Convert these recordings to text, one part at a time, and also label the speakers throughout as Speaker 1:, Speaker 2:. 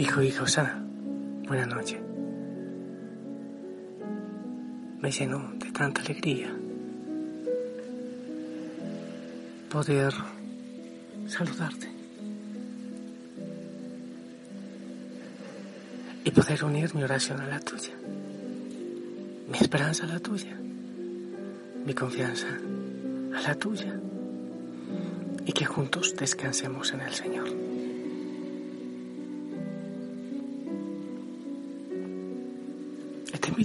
Speaker 1: Hijo, hijo, sana. Buenas noches. Me lleno de tanta alegría poder saludarte y poder unir mi oración a la tuya, mi esperanza a la tuya, mi confianza a la tuya y que juntos descansemos en el Señor.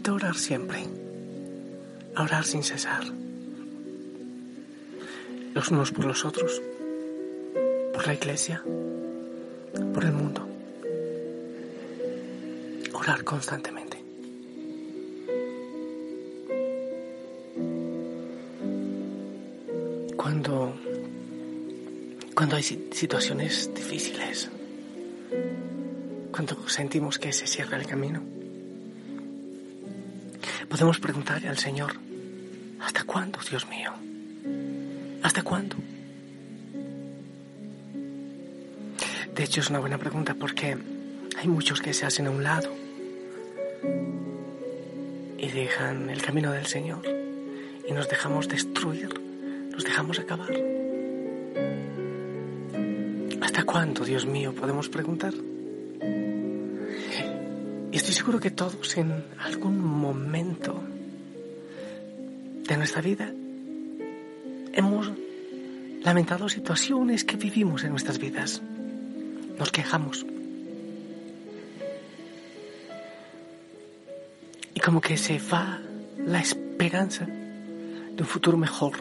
Speaker 1: Orar siempre, a orar sin cesar, los unos por los otros, por la iglesia, por el mundo, orar constantemente. Cuando, cuando hay situaciones difíciles, cuando sentimos que se cierra el camino, podemos preguntarle al Señor, ¿hasta cuándo, Dios mío? ¿Hasta cuándo? De hecho, es una buena pregunta porque hay muchos que se hacen a un lado y dejan el camino del Señor y nos dejamos destruir, nos dejamos acabar. ¿Hasta cuándo, Dios mío, podemos preguntar? Seguro que todos en algún momento de nuestra vida hemos lamentado situaciones que vivimos en nuestras vidas. Nos quejamos. Y como que se va la esperanza de un futuro mejor.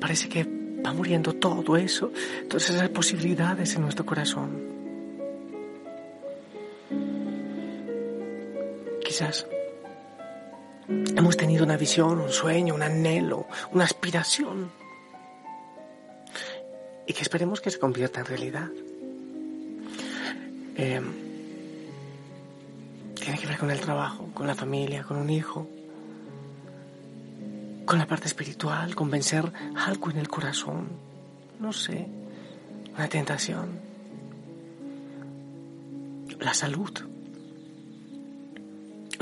Speaker 1: Parece que va muriendo todo eso, todas esas posibilidades en nuestro corazón. Quizás. Hemos tenido una visión, un sueño, un anhelo, una aspiración. Y que esperemos que se convierta en realidad. Eh, tiene que ver con el trabajo, con la familia, con un hijo, con la parte espiritual, con vencer algo en el corazón, no sé, una tentación, la salud,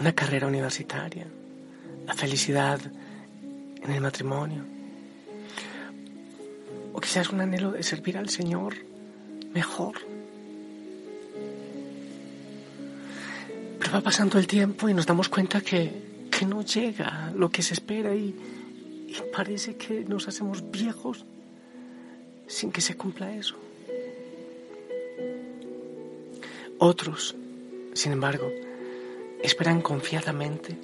Speaker 1: una carrera universitaria, la felicidad en el matrimonio, o quizás un anhelo de servir al Señor mejor. Pero va pasando el tiempo y nos damos cuenta que, que no llega lo que se espera y, y parece que nos hacemos viejos sin que se cumpla eso. Otros, sin embargo, esperan confiadamente.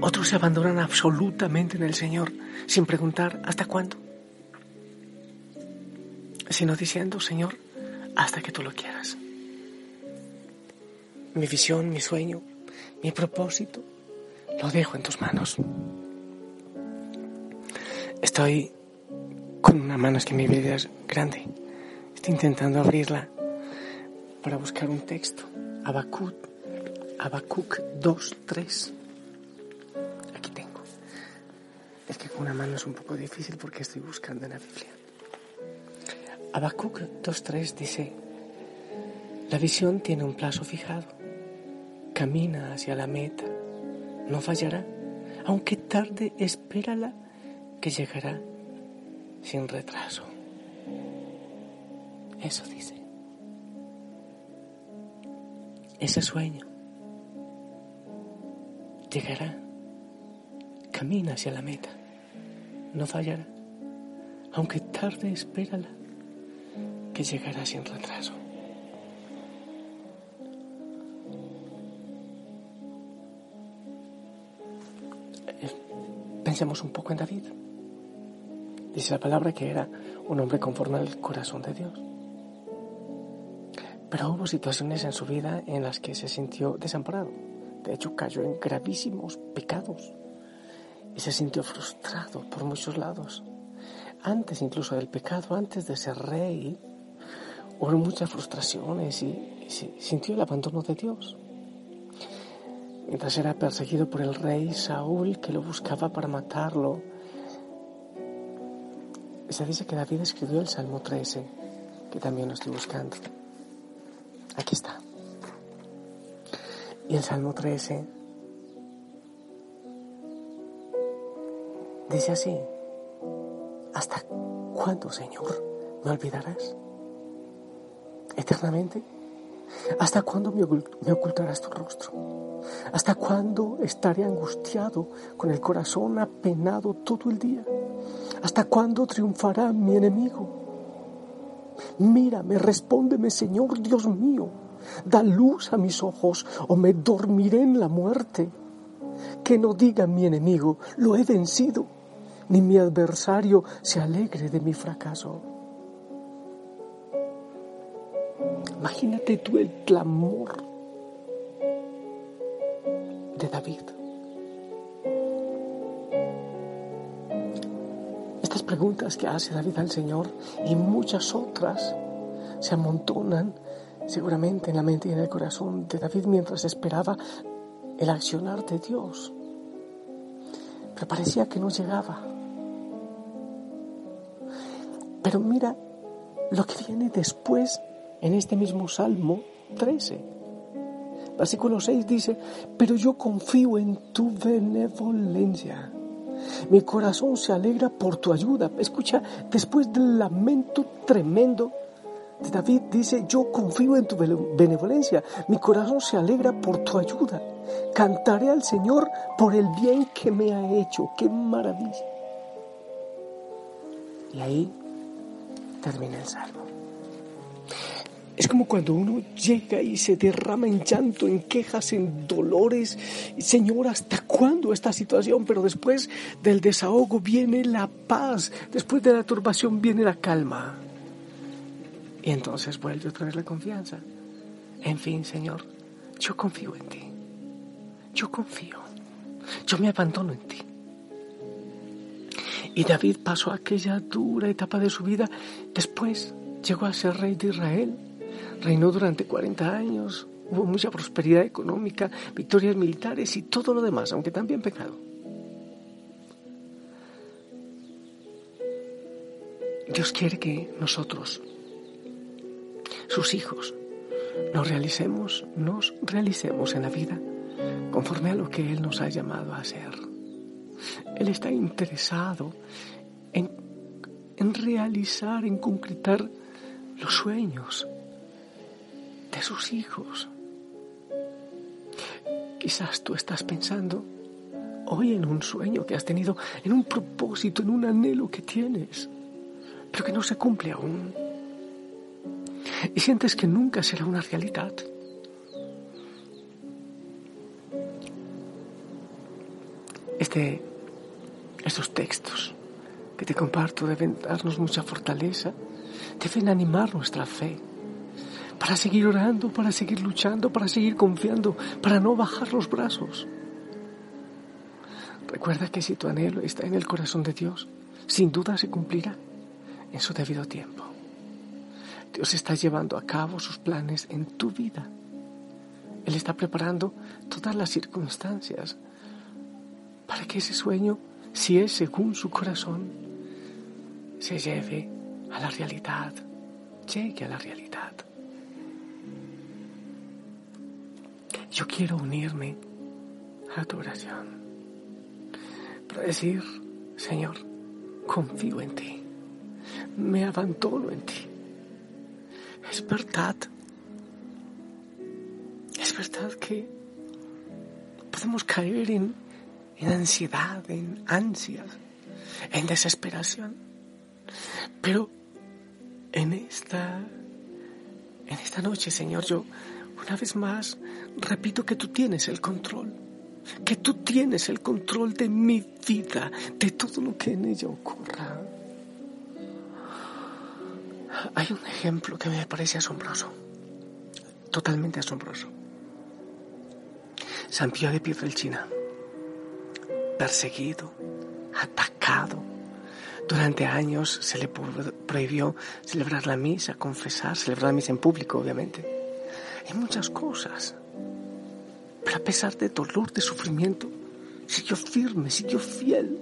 Speaker 1: Otros se abandonan absolutamente en el Señor sin preguntar hasta cuándo, sino diciendo, Señor, hasta que tú lo quieras. Mi visión, mi sueño, mi propósito, lo dejo en tus manos. Estoy con una mano, es que mi vida es grande. Estoy intentando abrirla para buscar un texto. Habacuc, Habacuc 2, 3. Aquí tengo. Es que con una mano es un poco difícil porque estoy buscando en la Biblia. Habacuc 2.3 dice, la visión tiene un plazo fijado, camina hacia la meta, no fallará, aunque tarde, espérala, que llegará sin retraso. Eso dice. Ese sueño llegará, camina hacia la meta, no fallará, aunque tarde, espérala que llegará sin retraso. Eh, pensemos un poco en David. Dice la palabra que era un hombre conforme al corazón de Dios. Pero hubo situaciones en su vida en las que se sintió desamparado. De hecho, cayó en gravísimos pecados y se sintió frustrado por muchos lados. Antes incluso del pecado, antes de ser rey, hubo muchas frustraciones y, sintió el abandono de Dios. Mientras era perseguido por el rey Saúl, que lo buscaba para matarlo, se dice que David escribió el Salmo 13, que también lo estoy buscando. Aquí está. Y el Salmo 13 dice así, ¿hasta cuándo, Señor, me olvidarás? ¿Eternamente? ¿Hasta cuándo me ocultarás tu rostro? ¿Hasta cuándo estaré angustiado con el corazón apenado todo el día? ¿Hasta cuándo triunfará mi enemigo? Mírame, respóndeme, Señor Dios mío. Da luz a mis ojos o me dormiré en la muerte. Que no diga mi enemigo, lo he vencido, ni mi adversario se alegre de mi fracaso. Imagínate tú el clamor de David. Preguntas que hace David al Señor y muchas otras se amontonan seguramente en la mente y en el corazón de David mientras esperaba el accionar de Dios. Pero parecía que no llegaba. Pero mira lo que viene después en este mismo Salmo 13. Versículo 6 dice, pero yo confío en tu benevolencia. Mi corazón se alegra por tu ayuda. Escucha, después del lamento tremendo David dice, yo confío en tu benevolencia. Mi corazón se alegra por tu ayuda. Cantaré al Señor por el bien que me ha hecho. ¡Qué maravilla! Y ahí termina el salmo. Es como cuando uno llega y se derrama en llanto, en quejas, en dolores. Señor, ¿hasta cuándo esta situación? Pero después del desahogo viene la paz, después de la turbación viene la calma. Y entonces vuelve otra vez la confianza. En fin, Señor, yo confío en ti. Yo confío. Yo me abandono en ti. Y David pasó aquella dura etapa de su vida. Después llegó a ser rey de Israel Reinó durante 40 años, hubo mucha prosperidad económica, victorias militares y todo lo demás, aunque también pecado. Dios quiere que nosotros, sus hijos, nos realicemos, nos realicemos en la vida conforme a lo que Él nos ha llamado a hacer. Él está interesado en, en realizar, en concretar los sueños, de sus hijos. Quizás tú estás pensando hoy en un sueño que has tenido, en un propósito, en un anhelo que tienes, pero que no se cumple aún. Y sientes que nunca será una realidad. Este, estos textos que te comparto deben darnos mucha fortaleza, deben animar nuestra fe para seguir orando, para seguir luchando, para seguir confiando, para no bajar los brazos. Recuerda que si tu anhelo está en el corazón de Dios, sin duda se cumplirá en su debido tiempo. Dios está llevando a cabo sus planes en tu vida. Él está preparando todas las circunstancias para que ese sueño, si es según su corazón, se lleve a la realidad, llegue a la realidad. Yo quiero unirme a tu oración. Para decir, Señor, confío en ti, me abandono en ti. Es verdad, es verdad que podemos caer en, en ansiedad, en ansias, en desesperación, pero en esta, en esta noche, Señor, yo una vez más, repito que tú tienes el control, que tú tienes el control de mi vida, de todo lo que en ella ocurra. Hay un ejemplo que me parece asombroso, totalmente asombroso. San Pío de Pietrelcina, perseguido, atacado. Durante años se le prohibió celebrar la misa, confesar, celebrar la misa en público, obviamente en muchas cosas. Pero a pesar de dolor, de sufrimiento, siguió firme, siguió fiel.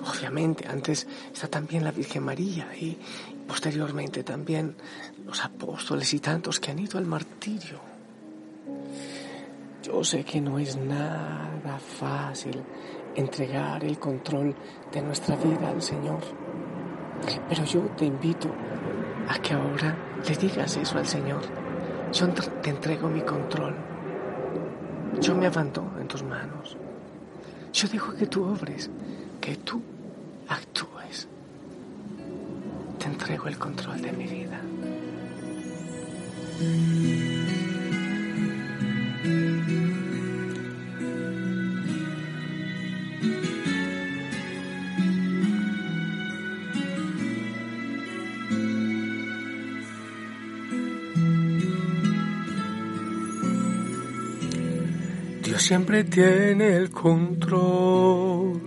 Speaker 1: Obviamente, antes está también la Virgen María y, posteriormente también los apóstoles y tantos que han ido al martirio. Yo sé que no es nada fácil entregar el control de nuestra vida al Señor, pero yo te invito a que ahora le digas eso al Señor. Yo te entrego mi control. Yo me abandono en tus manos. Yo dejo que tú obres, que tú actúes. Te entrego el control de mi vida. Siempre tiene el control.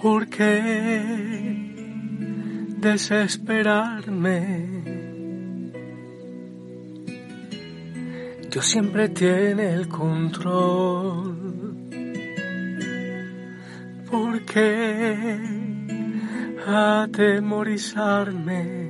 Speaker 1: ¿Por qué desesperarme? Dios siempre tiene el control. ¿Por qué atemorizarme?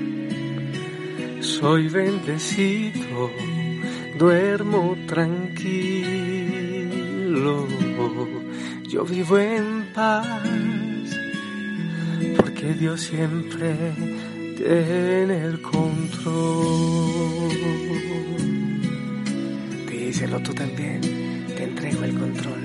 Speaker 1: soy bendecido, duermo tranquilo, yo vivo en paz, porque Dios siempre tiene el control. Díselo tú también, te entrego el control.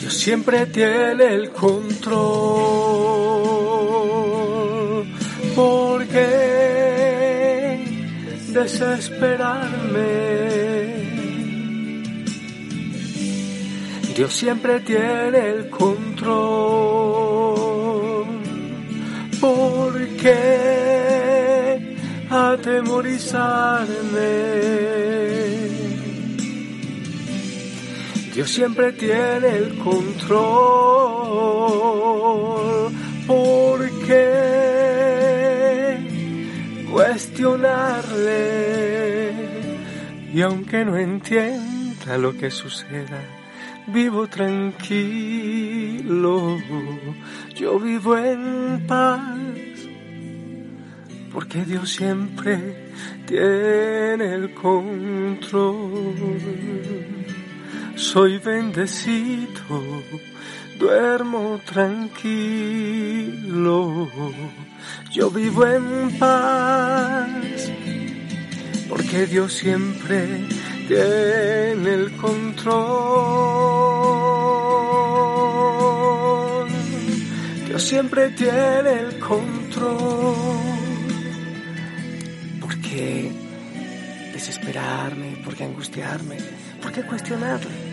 Speaker 1: Dios siempre tiene el control. ¿Por qué desesperarme? Dios siempre tiene el control. ¿Por qué atemorizarme? Dios siempre tiene el control. ¿Por qué cuestionarle? Y aunque no entienda lo que suceda, vivo tranquilo. Yo vivo en paz. Porque Dios siempre tiene el control soy bendecido, duermo tranquilo, yo vivo en paz, porque Dios siempre tiene el control. Dios siempre tiene el control. ¿Por qué desesperarme? ¿Por qué angustiarme? ¿Por qué cuestionarle?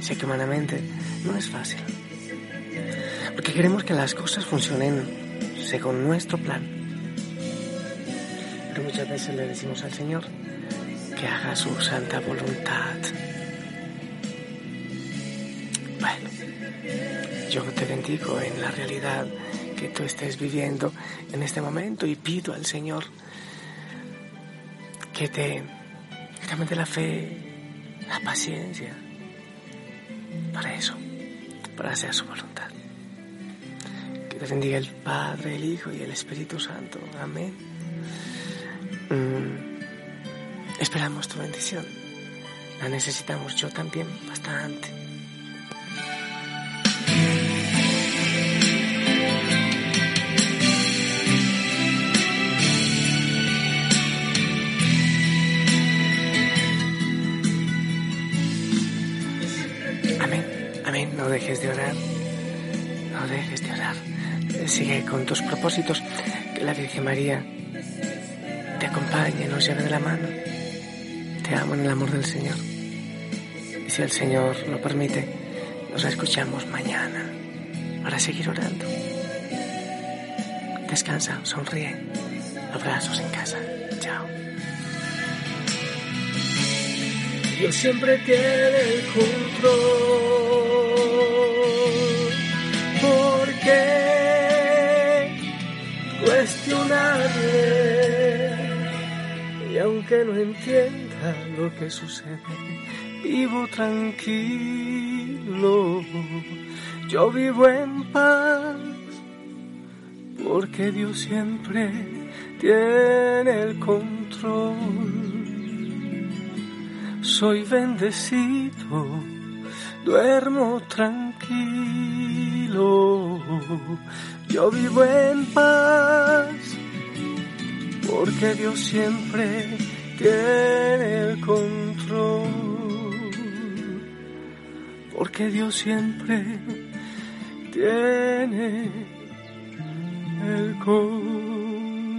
Speaker 1: Sé, que humanamente no es fácil. Porque queremos que las cosas funcionen según nuestro plan. Pero muchas veces le decimos al Señor que haga su santa voluntad. Bueno, yo te bendigo en la realidad que tú estés viviendo en este momento y pido al Señor que te, que te la fe, la paciencia, para eso, para hacer su voluntad. Que te bendiga el Padre, el Hijo y el Espíritu Santo. Amén. Mm, esperamos tu bendición. La necesitamos yo también bastante. Dejes de orar, no dejes de orar. Sigue con tus propósitos, que la Virgen María te acompañe, nos lleve de la mano. Te amo en el amor del Señor. si el Señor lo permite, nos escuchamos mañana para seguir orando. Descansa, sonríe. Abrazos en casa. Chao. Dios siempre tiene el control. Cuestionarle? Y aunque no entienda lo que sucede, vivo tranquilo. Yo vivo en paz porque Dios siempre tiene el control. Soy bendecido, duermo tranquilo, yo vivo en paz, porque Dios siempre tiene el control, porque Dios siempre tiene el control.